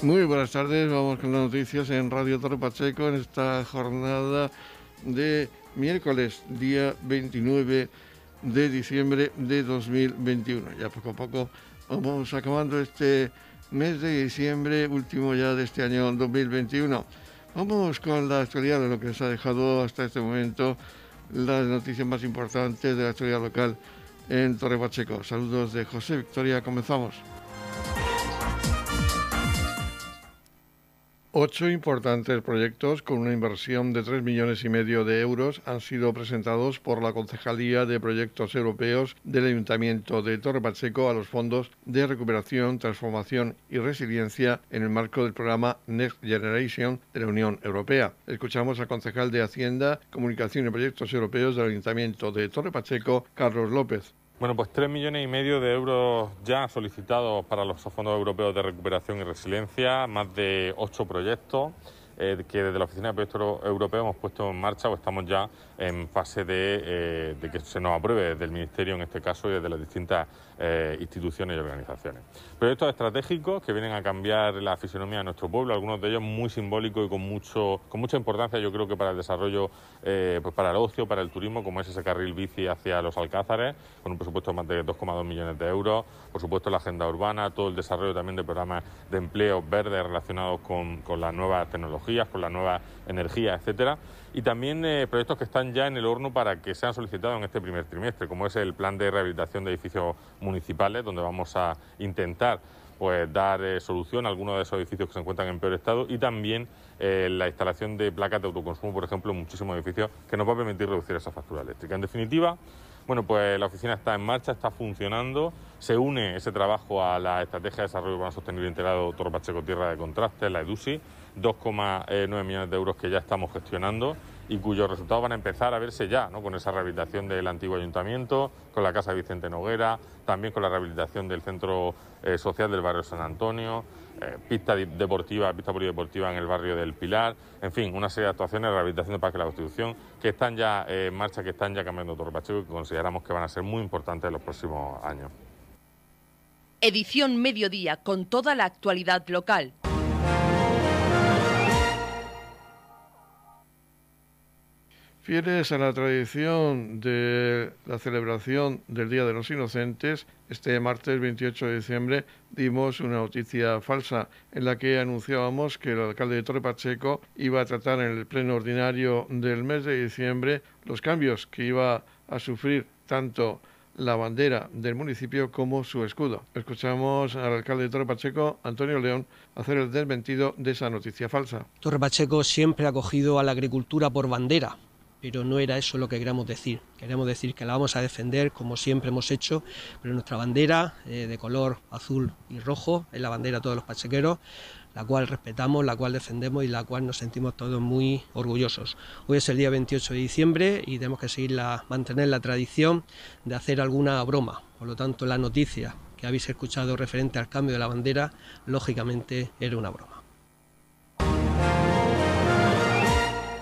Muy buenas tardes, vamos con las noticias en Radio Torre Pacheco en esta jornada de miércoles, día 29 de diciembre de 2021. Ya poco a poco vamos acabando este mes de diciembre, último ya de este año 2021. Vamos con la actualidad de lo que nos ha dejado hasta este momento las noticias más importantes de la actualidad local en Torre Pacheco. Saludos de José Victoria, comenzamos. Ocho importantes proyectos con una inversión de tres millones y medio de euros han sido presentados por la Concejalía de Proyectos Europeos del Ayuntamiento de Torre Pacheco a los fondos de recuperación, transformación y resiliencia en el marco del programa Next Generation de la Unión Europea. Escuchamos al concejal de Hacienda, Comunicación y Proyectos Europeos del Ayuntamiento de Torre Pacheco, Carlos López. Bueno, pues tres millones y medio de euros ya solicitados para los fondos europeos de recuperación y resiliencia, más de ocho proyectos. Eh, que desde la Oficina de Proyectos Europeos hemos puesto en marcha o estamos ya en fase de, eh, de, que se nos apruebe desde el Ministerio, en este caso, y desde las distintas eh, instituciones y organizaciones. Proyectos estratégicos que vienen a cambiar la fisonomía de nuestro pueblo, algunos de ellos muy simbólicos y con, mucho, con mucha importancia, yo creo que para el desarrollo, pues para el ocio, para el turismo, como es ese carril bici hacia los Alcázares, con un presupuesto de más de 2,2 millones de euros, por supuesto la agenda urbana, todo el desarrollo también de programas de empleo verdes relacionados con, con las nuevas tecnologías con la nueva energía, etcétera, y también eh, proyectos que están ya en el horno para que sean solicitados en este primer trimestre, como es el plan de rehabilitación de edificios municipales, donde vamos a intentar pues dar eh, solución a algunos de esos edificios que se encuentran en peor estado y también eh, la instalación de placas de autoconsumo, por ejemplo, en muchísimos edificios que nos va a permitir reducir esa factura eléctrica. En definitiva, bueno, pues la oficina está en marcha, está funcionando, se une ese trabajo a la Estrategia de Desarrollo Urbano Sostenible Integrado Toro Pacheco Tierra de Contraste, la EDUSI, 2,9 millones de euros que ya estamos gestionando y cuyos resultados van a empezar a verse ya, ¿no? con esa rehabilitación del antiguo ayuntamiento, con la Casa Vicente Noguera, también con la rehabilitación del Centro eh, Social del barrio San Antonio, eh, pista deportiva, pista polideportiva en el barrio del Pilar, en fin, una serie de actuaciones de rehabilitación del Parque de la Constitución que están ya eh, en marcha, que están ya cambiando todo Pacheco y que consideramos que van a ser muy importantes en los próximos años. Edición Mediodía con toda la actualidad local. Fieles a la tradición de la celebración del Día de los Inocentes, este martes 28 de diciembre dimos una noticia falsa en la que anunciábamos que el alcalde de Torre Pacheco iba a tratar en el pleno ordinario del mes de diciembre los cambios que iba a sufrir tanto la bandera del municipio como su escudo. Escuchamos al alcalde de Torre Pacheco, Antonio León, hacer el desmentido de esa noticia falsa. Torre Pacheco siempre ha acogido a la agricultura por bandera pero no era eso lo que queríamos decir. Queremos decir que la vamos a defender como siempre hemos hecho, pero nuestra bandera eh, de color azul y rojo es la bandera de todos los pachequeros, la cual respetamos, la cual defendemos y la cual nos sentimos todos muy orgullosos. Hoy es el día 28 de diciembre y tenemos que seguir mantener la tradición de hacer alguna broma. Por lo tanto, la noticia que habéis escuchado referente al cambio de la bandera, lógicamente era una broma.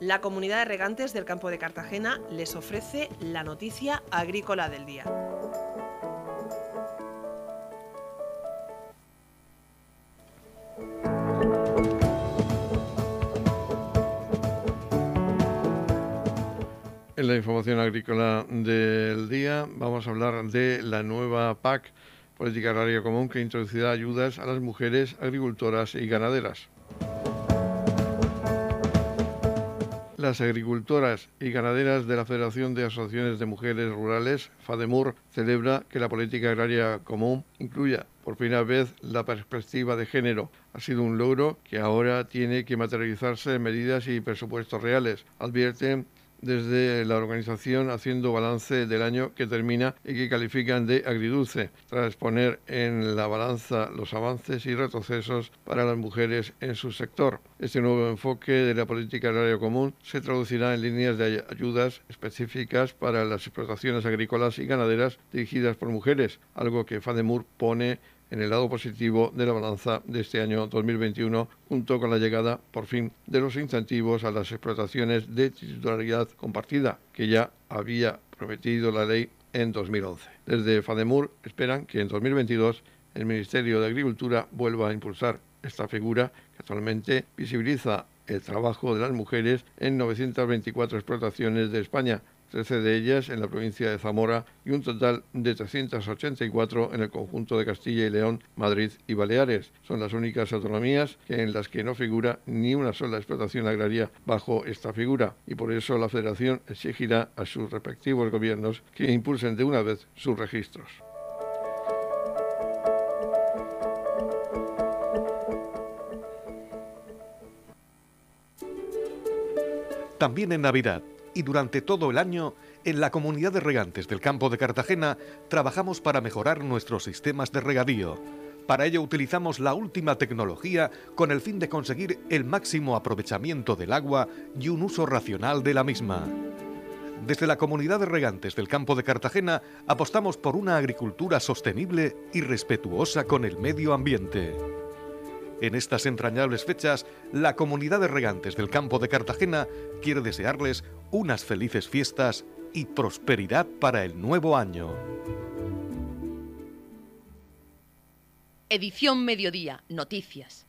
La comunidad de regantes del campo de Cartagena les ofrece la noticia agrícola del día. En la información agrícola del día vamos a hablar de la nueva PAC, Política Agraria Común, que introducirá ayudas a las mujeres agricultoras y ganaderas. Las agricultoras y ganaderas de la Federación de Asociaciones de Mujeres Rurales, FADEMUR, celebra que la política agraria común incluya por primera vez la perspectiva de género. Ha sido un logro que ahora tiene que materializarse en medidas y presupuestos reales. Advierten desde la organización haciendo balance del año que termina y que califican de agridulce, tras poner en la balanza los avances y retrocesos para las mujeres en su sector. Este nuevo enfoque de la política agraria común se traducirá en líneas de ayudas específicas para las explotaciones agrícolas y ganaderas dirigidas por mujeres, algo que FADEMUR pone en el lado positivo de la balanza de este año 2021, junto con la llegada, por fin, de los incentivos a las explotaciones de titularidad compartida, que ya había prometido la ley en 2011. Desde FADEMUR esperan que en 2022 el Ministerio de Agricultura vuelva a impulsar esta figura que actualmente visibiliza el trabajo de las mujeres en 924 explotaciones de España, 13 de ellas en la provincia de Zamora y un total de 384 en el conjunto de Castilla y León, Madrid y Baleares. Son las únicas autonomías en las que no figura ni una sola explotación agraria bajo esta figura y por eso la Federación exigirá a sus respectivos gobiernos que impulsen de una vez sus registros. También en Navidad y durante todo el año, en la comunidad de regantes del campo de Cartagena trabajamos para mejorar nuestros sistemas de regadío. Para ello utilizamos la última tecnología con el fin de conseguir el máximo aprovechamiento del agua y un uso racional de la misma. Desde la comunidad de regantes del campo de Cartagena apostamos por una agricultura sostenible y respetuosa con el medio ambiente. En estas entrañables fechas, la comunidad de regantes del campo de Cartagena quiere desearles unas felices fiestas y prosperidad para el nuevo año. Edición Mediodía, Noticias.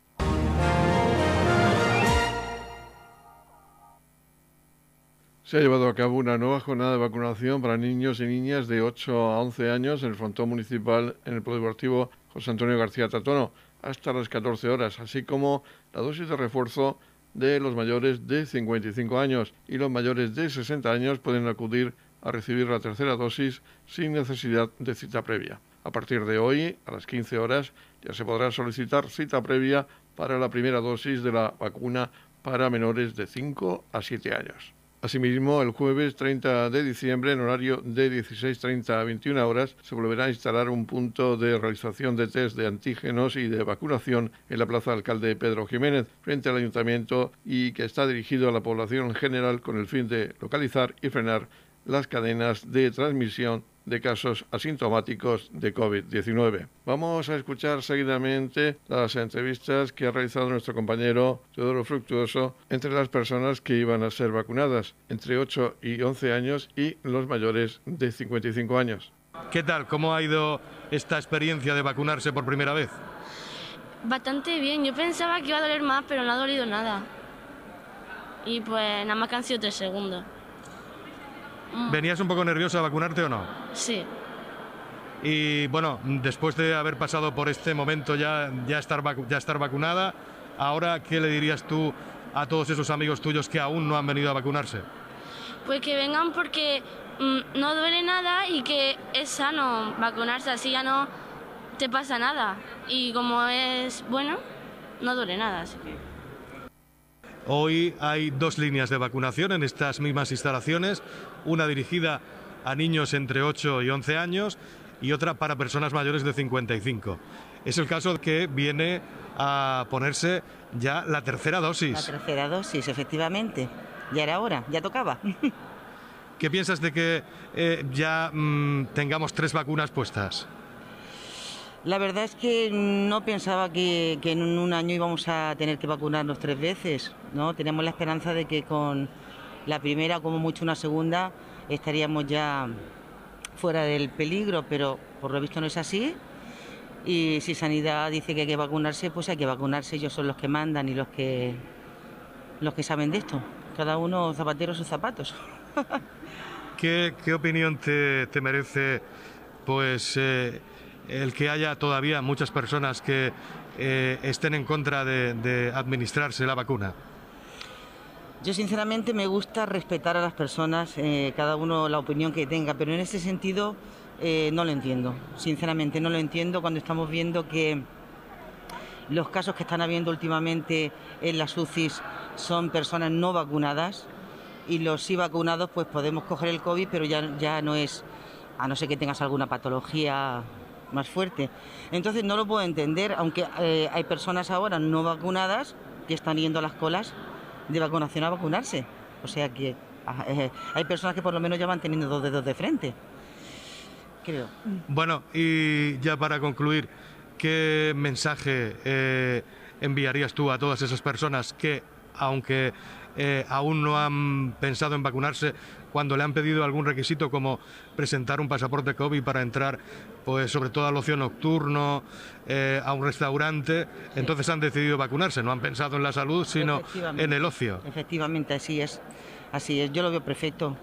Se ha llevado a cabo una nueva jornada de vacunación para niños y niñas de 8 a 11 años en el frontón municipal en el Polideportivo José Antonio García Tatono hasta las 14 horas, así como la dosis de refuerzo de los mayores de 55 años y los mayores de 60 años pueden acudir a recibir la tercera dosis sin necesidad de cita previa. A partir de hoy, a las 15 horas, ya se podrá solicitar cita previa para la primera dosis de la vacuna para menores de 5 a 7 años. Asimismo, el jueves 30 de diciembre, en horario de 16.30 a 21 horas, se volverá a instalar un punto de realización de test de antígenos y de vacunación en la Plaza Alcalde Pedro Jiménez, frente al Ayuntamiento, y que está dirigido a la población en general con el fin de localizar y frenar las cadenas de transmisión de casos asintomáticos de COVID-19. Vamos a escuchar seguidamente las entrevistas que ha realizado nuestro compañero Teodoro Fructuoso entre las personas que iban a ser vacunadas, entre 8 y 11 años y los mayores de 55 años. ¿Qué tal? ¿Cómo ha ido esta experiencia de vacunarse por primera vez? Bastante bien. Yo pensaba que iba a doler más, pero no ha dolido nada. Y pues nada más que han sido tres segundos. ¿Venías un poco nerviosa a vacunarte o no? Sí. Y bueno, después de haber pasado por este momento ya, ya, estar, ya estar vacunada, ahora, ¿qué le dirías tú a todos esos amigos tuyos que aún no han venido a vacunarse? Pues que vengan porque mm, no duele nada y que es sano vacunarse, así ya no te pasa nada. Y como es bueno, no duele nada. Así que... Hoy hay dos líneas de vacunación en estas mismas instalaciones, una dirigida a niños entre 8 y 11 años y otra para personas mayores de 55. Es el caso que viene a ponerse ya la tercera dosis. La tercera dosis, efectivamente. Ya era hora, ya tocaba. ¿Qué piensas de que eh, ya mmm, tengamos tres vacunas puestas? La verdad es que no pensaba que, en un año íbamos a tener que vacunarnos tres veces, ¿no? Teníamos la esperanza de que con la primera, como mucho una segunda, estaríamos ya fuera del peligro, pero por lo visto no es así. Y si Sanidad dice que hay que vacunarse, pues hay que vacunarse. Ellos son los que mandan y los que los que saben de esto. Cada uno zapatero sus zapatos. ¿Qué, ¿Qué, opinión te, te merece, pues? Eh el que haya todavía muchas personas que eh, estén en contra de, administrarse la vacuna? Yo sinceramente me gusta respetar a las personas, eh, cada uno la opinión que tenga, pero en ese sentido eh, no lo entiendo. Sinceramente no lo entiendo cuando estamos viendo que los casos que están habiendo últimamente en las UCIs son personas no vacunadas y los sí vacunados pues podemos coger el COVID, pero ya, ya no es, a no ser que tengas alguna patología más fuerte. Entonces no lo puedo entender, aunque eh, hay personas ahora no vacunadas que están yendo a las colas de vacunación a vacunarse. O sea que ah, eh, hay personas que por lo menos ya van teniendo dos dedos de frente. Creo. Bueno, y ya para concluir, ¿qué mensaje eh, enviarías tú a todas esas personas que, aunque aún no han pensado en vacunarse, cuando le han pedido algún requisito como presentar un pasaporte COVID para entrar, pues sobre todo al ocio nocturno, eh, a un restaurante, entonces han decidido vacunarse, no han pensado en la salud, sino en el ocio. Efectivamente, así es, así es, yo lo veo perfecto.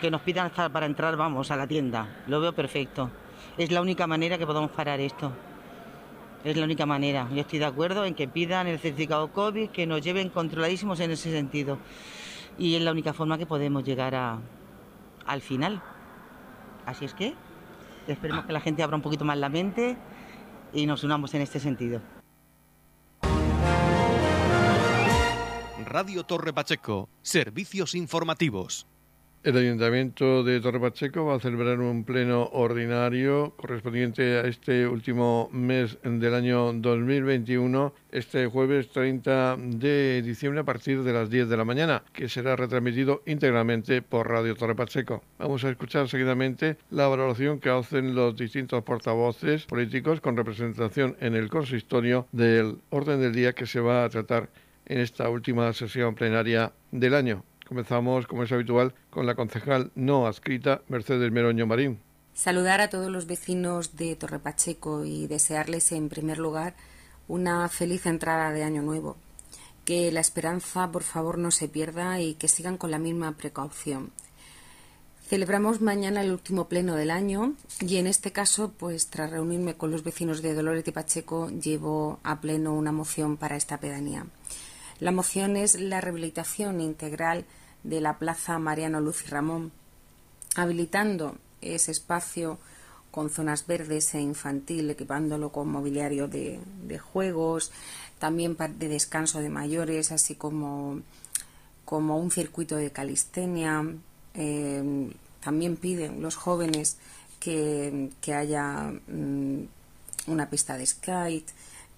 Que nos pidan para entrar, vamos, a la tienda, lo veo perfecto. Es la única manera que podemos parar esto. Es la única manera. Yo estoy de acuerdo en que pidan el certificado COVID, que nos lleven controladísimos en ese sentido y es la única forma que podemos llegar a, al final. Así es que esperemos que la gente abra un poquito más la mente y nos unamos en este sentido. Radio Torre Pacheco, servicios informativos. El Ayuntamiento de Torre Pacheco va a celebrar un pleno ordinario correspondiente a este último mes del año 2021, este jueves 30 de diciembre a partir de las 10 de la mañana, que será retransmitido íntegramente por Radio Torre Pacheco. Vamos a escuchar seguidamente la valoración que hacen los distintos portavoces políticos con representación en el consistorio del orden del día que se va a tratar en esta última sesión plenaria del año. Comenzamos, como es habitual, con la concejal no adscrita Mercedes Meroño Marín. Saludar a todos los vecinos de Torre Pacheco y desearles, en primer lugar, una feliz entrada de Año Nuevo. Que la esperanza, por favor, no se pierda y que sigan con la misma precaución. Celebramos mañana el último pleno del año y en este caso, pues tras reunirme con los vecinos de Dolores de Pacheco, llevo a pleno una moción para esta pedanía. La moción es la rehabilitación integral de la Plaza Mariano Luz y Ramón, habilitando ese espacio con zonas verdes e infantil, equipándolo con mobiliario de, juegos, también de descanso de mayores, así como, como un circuito de calistenia. Eh, también piden los jóvenes que, haya mm, una pista de skate,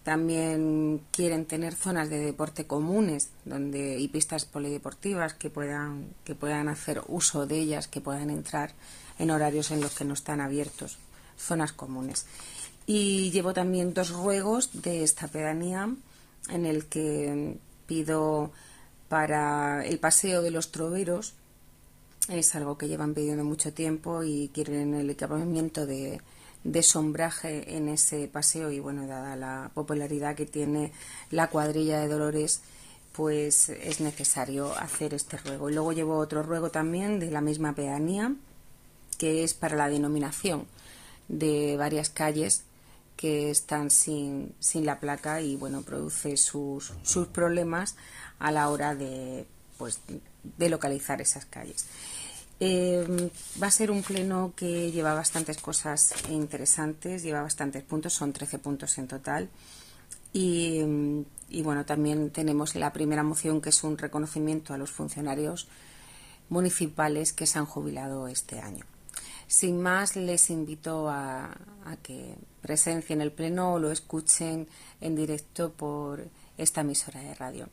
también quieren tener zonas de deporte comunes donde, y pistas polideportivas que puedan, que puedan hacer uso de ellas, que puedan entrar en horarios en los que no están abiertos, zonas comunes. Y llevo también dos ruegos de esta pedanía en el que pido para el paseo de los troveros, es algo que llevan pidiendo mucho tiempo y quieren el equipamiento de, de sombraje en ese paseo y bueno, dada la popularidad que tiene la cuadrilla de Dolores, pues es necesario hacer este ruego. Y luego llevo otro ruego también de la misma pedanía, que es para la denominación de varias calles que están sin, sin la placa y bueno, produce sus, sus problemas a la hora de, pues, de localizar esas calles. Eh, va a ser un pleno que lleva bastantes cosas interesantes, lleva bastantes puntos, son 13 puntos en total. Y, bueno, también tenemos la primera moción que es un reconocimiento a los funcionarios municipales que se han jubilado este año. Sin más, les invito a que presencien el pleno o lo escuchen en directo por esta emisora de radio.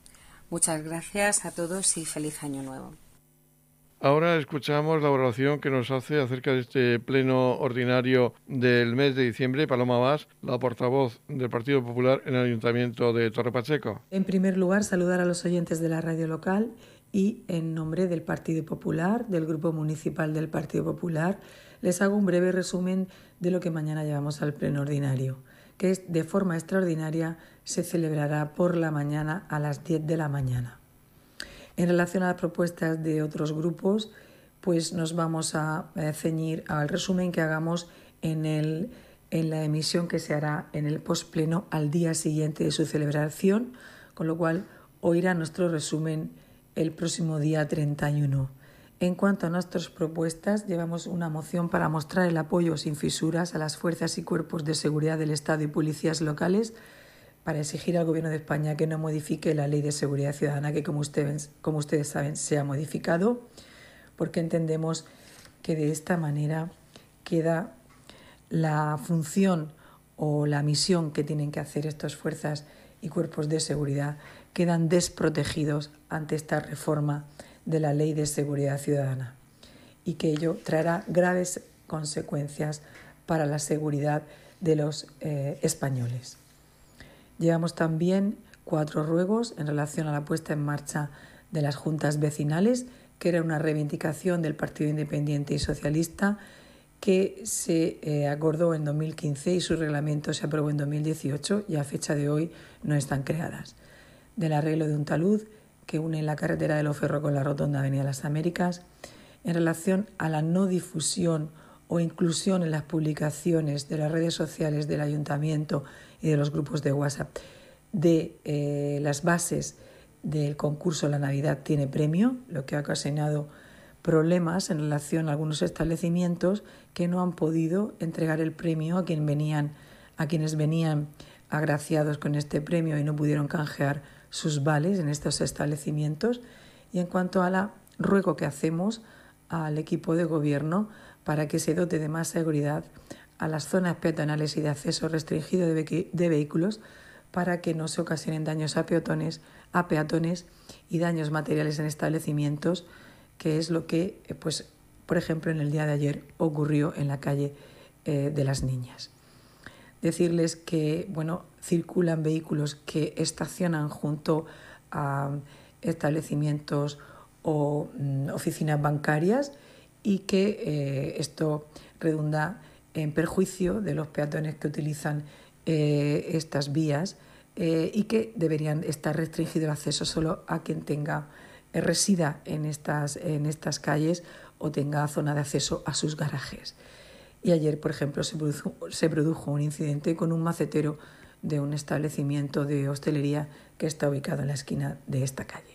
Muchas gracias a todos y feliz año nuevo. Ahora escuchamos la oración que nos hace acerca de este pleno ordinario del mes de diciembre, Paloma Vaz, la portavoz del Partido Popular en el Ayuntamiento de Torre Pacheco. En primer lugar, saludar a los oyentes de la radio local y en nombre del Partido Popular, del Grupo Municipal del Partido Popular, les hago un breve resumen de lo que mañana llevamos al pleno ordinario, que de forma extraordinaria se celebrará por la mañana a las 10 de la mañana. En relación a las propuestas de otros grupos, pues nos vamos a eh, ceñir al resumen que hagamos en, el, en la emisión que se hará en el postpleno al día siguiente de su celebración, con lo cual oirá nuestro resumen el próximo día 31. En cuanto a nuestras propuestas, llevamos una moción para mostrar el apoyo sin fisuras a las fuerzas y cuerpos de seguridad del Estado y policías locales para exigir al Gobierno de España que no modifique la Ley de Seguridad Ciudadana, que como ustedes, como ustedes saben se ha modificado, porque entendemos que de esta manera queda la función o la misión que tienen que hacer estas fuerzas y cuerpos de seguridad quedan desprotegidos ante esta reforma de la Ley de Seguridad Ciudadana y que ello traerá graves consecuencias para la seguridad de los eh, españoles. Llevamos también cuatro ruegos en relación a la puesta en marcha de las juntas vecinales, que era una reivindicación del Partido Independiente y Socialista que se eh, acordó en 2015 y su reglamento se aprobó en 2018 y a fecha de hoy no están creadas. Del arreglo de un talud que une la carretera de Loferro con la rotonda Avenida Las Américas, en relación a la no difusión o inclusión en las publicaciones de las redes sociales del ayuntamiento y de los grupos de WhatsApp de eh, las bases del concurso La Navidad tiene premio, lo que ha ocasionado problemas en relación a algunos establecimientos que no han podido entregar el premio a, quien venían, a quienes venían agraciados con este premio y no pudieron canjear sus vales en estos establecimientos. Y en cuanto a la ruego que hacemos al equipo de gobierno para que se dote de más seguridad a las zonas peatonales y de acceso restringido de, vehículos para que no se ocasionen daños a peatones, a peatones y daños materiales en establecimientos, que es lo que, eh, pues, por ejemplo, en el día de ayer ocurrió en la calle eh, de las niñas. Decirles que, bueno, circulan vehículos que estacionan junto a establecimientos o mm, oficinas bancarias y que eh, esto redunda en perjuicio de los peatones que utilizan eh, estas vías eh, y que deberían estar restringido el acceso solo a quien tenga eh, resida en estas, en estas calles o tenga zona de acceso a sus garajes. Y ayer, por ejemplo, se produjo, se produjo un incidente con un macetero de un establecimiento de hostelería que está ubicado en la esquina de esta calle.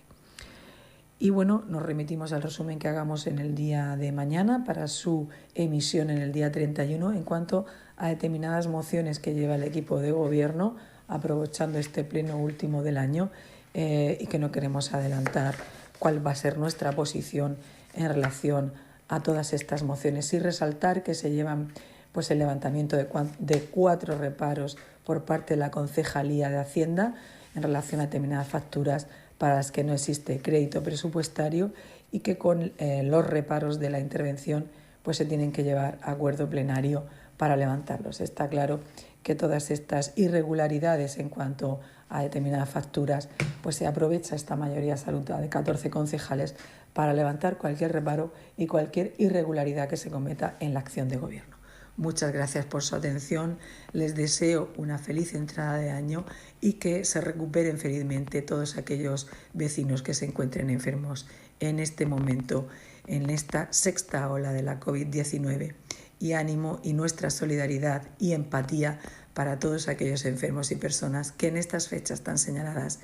Y bueno, nos remitimos al resumen que hagamos en el día de mañana para su emisión en el día 31 en cuanto a determinadas mociones que lleva el equipo de gobierno, aprovechando este pleno último del año eh, y que no queremos adelantar cuál va a ser nuestra posición en relación a todas estas mociones. Y resaltar que se llevan pues el levantamiento de, de cuatro reparos por parte de la Concejalía de Hacienda en relación a determinadas facturas para las que no existe crédito presupuestario y que con eh, los reparos de la intervención pues se tienen que llevar a acuerdo plenario para levantarlos. Está claro que todas estas irregularidades en cuanto a determinadas facturas, pues se aprovecha esta mayoría absoluta de 14 concejales para levantar cualquier reparo y cualquier irregularidad que se cometa en la acción de gobierno. Muchas gracias por su atención, les deseo una feliz entrada de año y que se recuperen felizmente todos aquellos vecinos que se encuentren enfermos en este momento, en esta sexta ola de la COVID-19 y ánimo y nuestra solidaridad y empatía para todos aquellos enfermos y personas que en estas fechas tan señaladas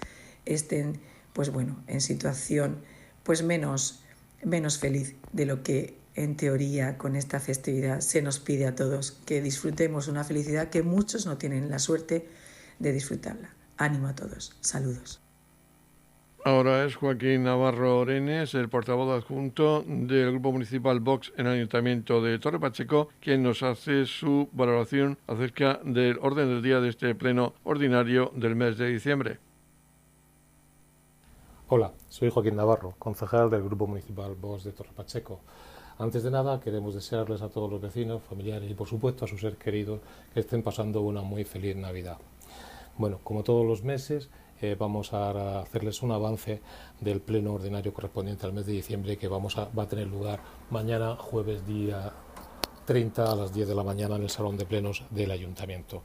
estén pues bueno, en situación pues menos menos feliz de lo que en teoría con esta festividad se nos pide a todos que disfrutemos una felicidad que muchos no tienen la suerte de disfrutarla. Ánimo a todos. Saludos. Ahora es Joaquín Navarro Orenes, el portavoz adjunto del Grupo Municipal Vox en el Ayuntamiento de Torre Pacheco, quien nos hace su valoración acerca del orden del día de este pleno ordinario del mes de diciembre. Hola, soy Joaquín Navarro, concejal del Grupo Municipal Vox de Torre Pacheco. Antes de nada, queremos desearles a todos los vecinos, familiares y, por supuesto, a sus seres queridos que estén pasando una muy feliz Navidad. Bueno, como todos los meses, eh, vamos a hacerles un avance del pleno ordinario correspondiente al mes de diciembre que vamos a, va a tener lugar mañana, jueves día 30 a las 10 de la mañana en el Salón de Plenos del Ayuntamiento.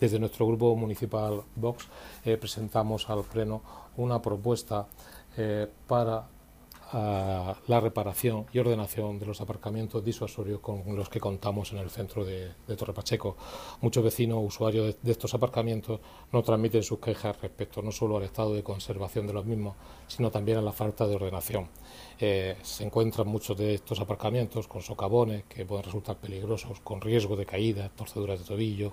Desde nuestro grupo municipal Vox eh, presentamos al Pleno una propuesta eh, para la reparación y ordenación de los aparcamientos disuasorios con los que contamos en el centro de, Torre Pacheco. Muchos vecinos usuarios de, estos aparcamientos nos transmiten sus quejas respecto no solo al estado de conservación de los mismos, sino también a la falta de ordenación. Eh, se encuentran muchos de estos aparcamientos con socavones que pueden resultar peligrosos, con riesgo de caída, torceduras de tobillo,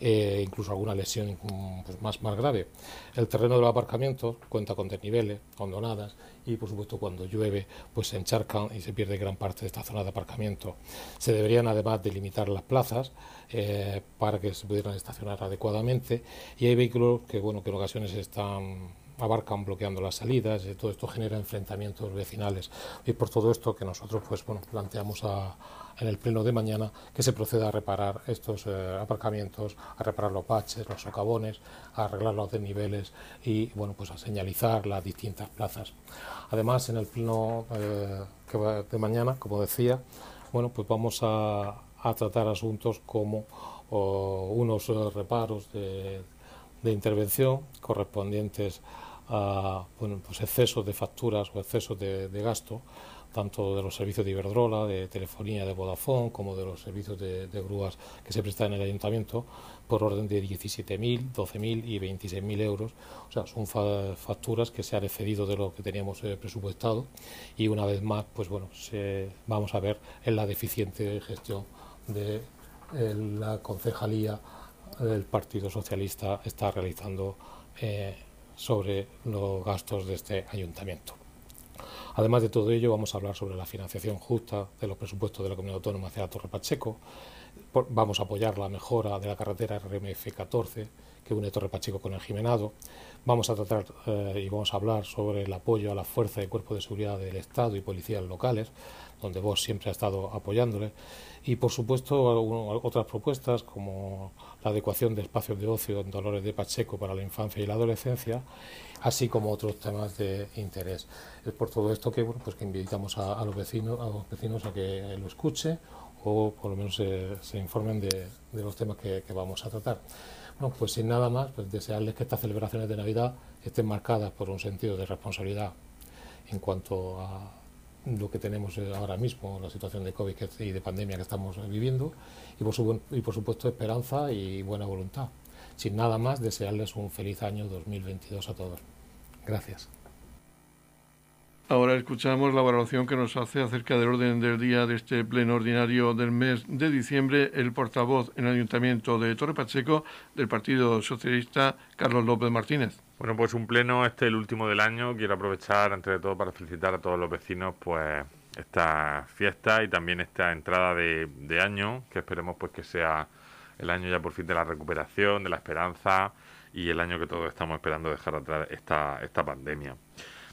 eh, incluso alguna lesión mm, pues, más, más grave. El terreno de los aparcamientos cuenta con desniveles, hondonadas y por supuesto cuando llueve pues se encharcan y se pierde gran parte de esta zona de aparcamiento. Se deberían además delimitar las plazas eh, para que se pudieran estacionar adecuadamente y hay vehículos que bueno que en ocasiones están abarcan bloqueando las salidas, y todo esto genera enfrentamientos vecinales. Y por todo esto que nosotros pues bueno planteamos en el pleno de mañana que se proceda a reparar estos eh, aparcamientos, a reparar los baches, los socavones, a arreglar los desniveles y bueno pues a señalizar las distintas plazas. Además en el pleno eh, de mañana, como decía, bueno pues vamos a, tratar asuntos como unos eh, reparos de, intervención correspondientes a pues excesos de facturas o excesos de, gasto, tanto de los servicios de Iberdrola, de telefonía de Vodafone, como de los servicios de, grúas que se prestan en el ayuntamiento, por orden de 17.000, 12.000 y 26.000 euros. O sea, son facturas que se han excedido de lo que teníamos eh, presupuestado y una vez más, pues bueno, se, vamos a ver en la deficiente gestión de eh, la concejalía del Partido Socialista está realizando eh, sobre los gastos de este ayuntamiento. Además de todo ello, vamos a hablar sobre la financiación justa de los presupuestos de la Comunidad Autónoma hacia la Torre Pacheco. Vamos a apoyar la mejora de la carretera RMF 14 que une Torre Pacheco con el Jimenado. Vamos a tratar eh, y vamos a hablar sobre el apoyo a la fuerza y cuerpo de seguridad del Estado y policías locales, donde vos siempre ha estado apoyándole. Y por supuesto otras propuestas como la adecuación de espacios de ocio en Dolores de Pacheco para la infancia y la adolescencia, así como otros temas de interés. Es por todo esto que, pues que invitamos a, los vecinos, a los vecinos a que lo escuchen o por lo menos se, informen de, los temas que, vamos a tratar. Bueno, pues sin nada más, pues desearles que estas celebraciones de Navidad estén marcadas por un sentido de responsabilidad en cuanto a lo que tenemos ahora mismo, la situación de COVID y de pandemia que estamos viviendo, y por, y por supuesto esperanza y buena voluntad. Sin nada más, desearles un feliz año 2022 a todos. Gracias. Ahora escuchamos la valoración que nos hace acerca del orden del día de este pleno ordinario del mes de diciembre el portavoz en el Ayuntamiento de Torre Pacheco del Partido Socialista, Carlos López Martínez. Bueno, pues un pleno, este el último del año. Quiero aprovechar, antes de todo, para felicitar a todos los vecinos, pues esta fiesta y también esta entrada de, año, que esperemos pues que sea el año ya por fin de la recuperación, de la esperanza y el año que todos estamos esperando dejar atrás esta, esta pandemia.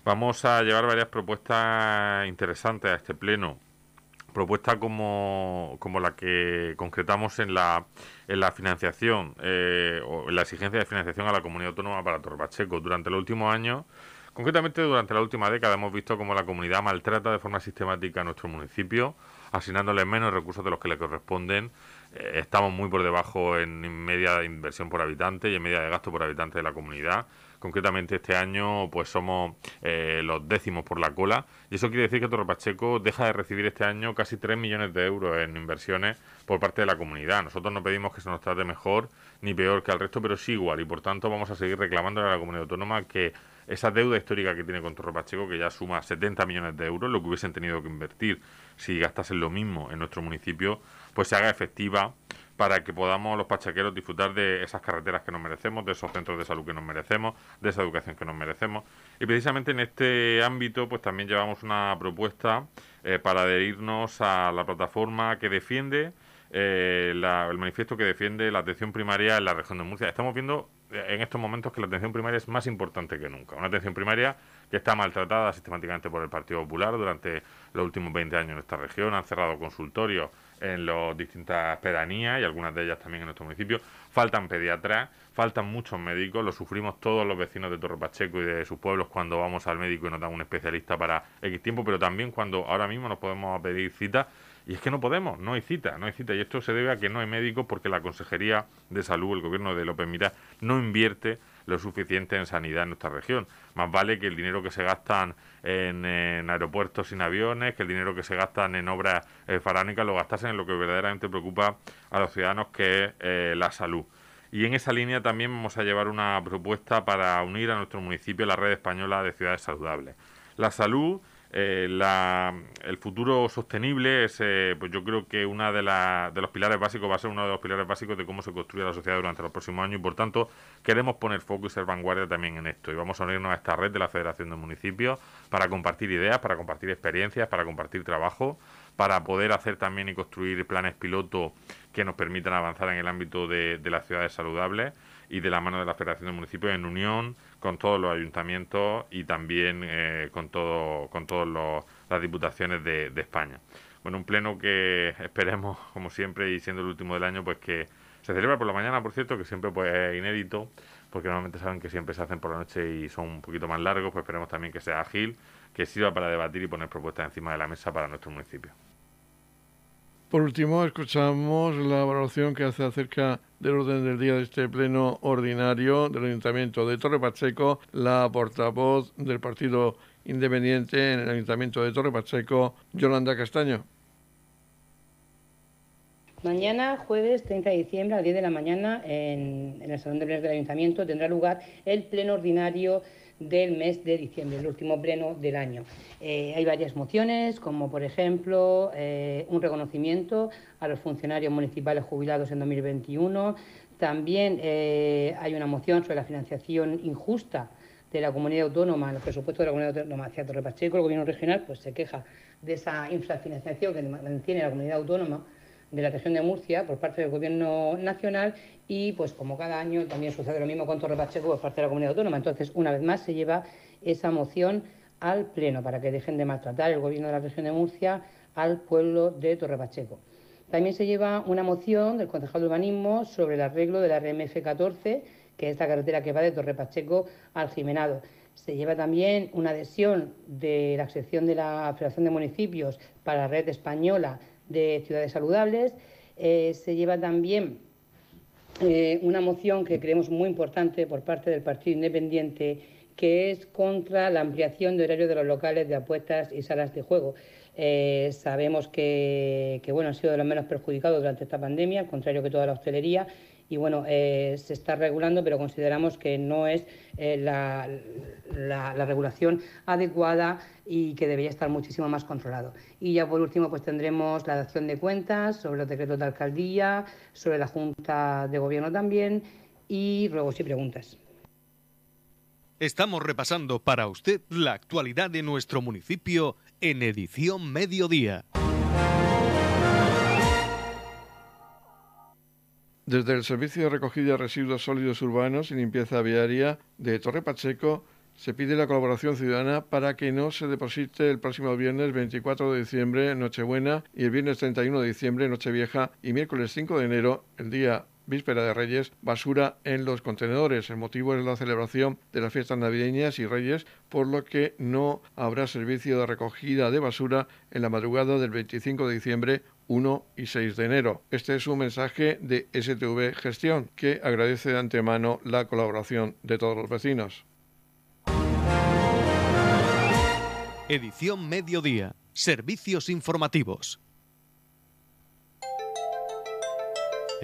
Vamos a llevar varias propuestas interesantes a este pleno propuesta como, como la que concretamos en la, en la financiación eh, o en la exigencia de financiación a la comunidad autónoma para Torbacheco. Durante los últimos años, concretamente durante la última década, hemos visto cómo la comunidad maltrata de forma sistemática a nuestro municipio, asignándole menos recursos de los que le corresponden. Eh, estamos muy por debajo en media de inversión por habitante y en media de gasto por habitante de la comunidad. Concretamente este año pues somos eh, los décimos por la cola y eso quiere decir que Torre Pacheco deja de recibir este año casi 3 millones de euros en inversiones por parte de la comunidad. Nosotros no pedimos que se nos trate mejor ni peor que al resto, pero sí igual y por tanto vamos a seguir reclamando a la comunidad autónoma que esa deuda histórica que tiene con Torre Pacheco, que ya suma 70 millones de euros, lo que hubiesen tenido que invertir si gastasen lo mismo en nuestro municipio, pues se haga efectiva para que podamos los pachaqueros disfrutar de esas carreteras que nos merecemos, de esos centros de salud que nos merecemos, de esa educación que nos merecemos. Y precisamente en este ámbito, pues también llevamos una propuesta eh, para adherirnos a la plataforma que defiende eh, el manifiesto que defiende la atención primaria en la región de Murcia. Estamos viendo eh, en estos momentos que la atención primaria es más importante que nunca. Una atención primaria que está maltratada sistemáticamente por el Partido Popular durante los últimos 20 años en esta región. Han cerrado consultorios en las distintas pedanías y algunas de ellas también en nuestro municipio. Faltan pediatras, faltan muchos médicos, lo sufrimos todos los vecinos de Torre Pacheco y de sus pueblos cuando vamos al médico y nos dan un especialista para X tiempo, pero también cuando ahora mismo nos podemos pedir cita y es que no podemos, no hay cita, no hay cita. Y esto se debe a que no hay médicos porque la Consejería de Salud, el gobierno de López Mira, no invierte lo suficiente en sanidad en nuestra región. Más vale que el dinero que se gastan en, aeropuertos sin aviones, que el dinero que se gastan en obras eh, faraónicas lo gastasen en lo que verdaderamente preocupa a los ciudadanos, que es eh, la salud. Y en esa línea también vamos a llevar una propuesta para unir a nuestro municipio la red española de ciudades saludables. La salud eh, el futuro sostenible es, eh, pues yo creo que una de, de los pilares básicos va a ser uno de los pilares básicos de cómo se construye la sociedad durante los próximos años y por tanto queremos poner foco y ser vanguardia también en esto. Y vamos a unirnos a esta red de la Federación de Municipios para compartir ideas, para compartir experiencias, para compartir trabajo, para poder hacer también y construir planes piloto que nos permitan avanzar en el ámbito de, de las ciudades saludables y de la mano de la Federación de Municipios en unión con todos los ayuntamientos y también eh, con todo con todas las diputaciones de, España. Bueno, un pleno que esperemos, como siempre, y siendo el último del año, pues que se celebra por la mañana, por cierto, que siempre pues es inédito, porque normalmente saben que siempre se hacen por la noche y son un poquito más largos, pues esperemos también que sea ágil, que sirva para debatir y poner propuestas encima de la mesa para nuestro municipio. Por último, escuchamos la valoración que hace acerca del orden del día de este pleno ordinario del Ayuntamiento de Torre Pacheco, la portavoz del Partido Independiente en el Ayuntamiento de Torre Pacheco, Yolanda Castaño. Mañana, jueves 30 de diciembre, a las 10 de la mañana, en, en el Salón de Plenos del Ayuntamiento, tendrá lugar el pleno ordinario del mes de diciembre, el último pleno del año. Eh, hay varias mociones, como por ejemplo eh, un reconocimiento a los funcionarios municipales jubilados en 2021. También eh, hay una moción sobre la financiación injusta de la comunidad autónoma, los presupuestos de la comunidad autónoma hacia Torre Pacheco. El gobierno regional pues, se queja de esa infrafinanciación que mantiene la comunidad autónoma de la región de Murcia por parte del Gobierno Nacional y, pues como cada año, también sucede lo mismo con Torre Pacheco por parte de la Comunidad Autónoma. Entonces, una vez más, se lleva esa moción al Pleno para que dejen de maltratar el Gobierno de la región de Murcia al pueblo de Torre Pacheco. También se lleva una moción del concejal de urbanismo sobre el arreglo de la RMF 14, que es la carretera que va de Torre Pacheco al Jimenado. Se lleva también una adhesión de la sección de la Federación de Municipios para la red española de ciudades saludables. Eh, se lleva también eh, una moción que creemos muy importante por parte del Partido Independiente, que es contra la ampliación de horario de los locales de apuestas y salas de juego. Eh, sabemos que, que, bueno, han sido de los menos perjudicados durante esta pandemia, al contrario que toda la hostelería, y bueno, eh, se está regulando, pero consideramos que no es eh, la, regulación adecuada y que debería estar muchísimo más controlado. Y ya por último, pues tendremos la acción de cuentas sobre los decretos de alcaldía, sobre la Junta de Gobierno también y luego sí preguntas. Estamos repasando para usted la actualidad de nuestro municipio en edición mediodía. Desde el Servicio de Recogida de Residuos Sólidos Urbanos y Limpieza Viaria de Torre Pacheco se pide la colaboración ciudadana para que no se deposite el próximo viernes 24 de diciembre, Nochebuena, y el viernes 31 de diciembre, Nochevieja, y miércoles 5 de enero, el día víspera de Reyes, basura en los contenedores. El motivo es la celebración de las fiestas navideñas y Reyes, por lo que no habrá servicio de recogida de basura en la madrugada del 25 de diciembre 1 y 6 de enero. Este es un mensaje de STV Gestión, que agradece de antemano la colaboración de todos los vecinos. Edición Mediodía. Servicios informativos.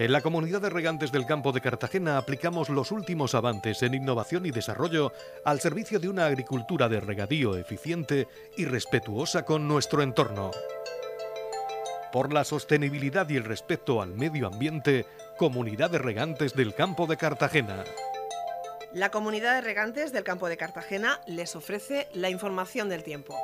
En la comunidad de regantes del campo de Cartagena aplicamos los últimos avances en innovación y desarrollo al servicio de una agricultura de regadío eficiente y respetuosa con nuestro entorno. Por la sostenibilidad y el respeto al medio ambiente, Comunidad de Regantes del Campo de Cartagena. La Comunidad de Regantes del Campo de Cartagena les ofrece la información del tiempo.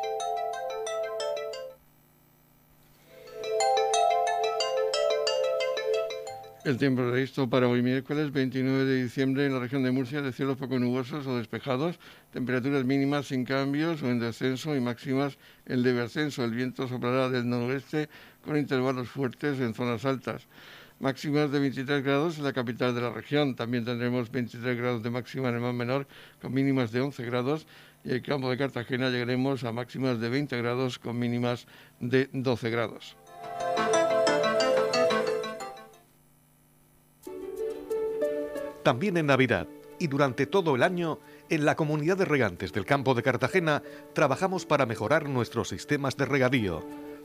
El tiempo previsto para hoy miércoles 29 de diciembre en la región de Murcia de cielos poco nubosos o despejados, temperaturas mínimas sin cambios o en descenso y máximas en leve ascenso. El viento soplará del noroeste con intervalos fuertes en zonas altas. Máximas de 23 grados en la capital de la región. También tendremos 23 grados de máxima en el mar menor con mínimas de 11 grados y en el campo de Cartagena llegaremos a máximas de 20 grados con mínimas de 12 grados. También en Navidad, y durante todo el año, en la comunidad de regantes del campo de Cartagena, trabajamos para mejorar nuestros sistemas de regadío.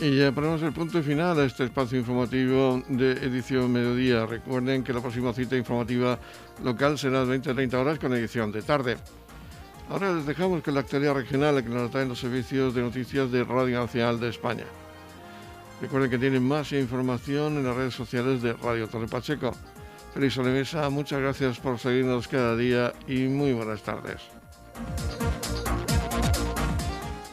Y ya ponemos el punto final a este espacio informativo de edición mediodía. Recuerden que la próxima cita informativa local será a 20-30 horas con edición de tarde. Ahora les dejamos con la actualidad regional que nos traen los servicios de noticias de Radio Nacional de España. Recuerden que tienen más información en las redes sociales de Radio Torre Pacheco. Feliz sobremesa, muchas gracias por seguirnos cada día y muy buenas tardes.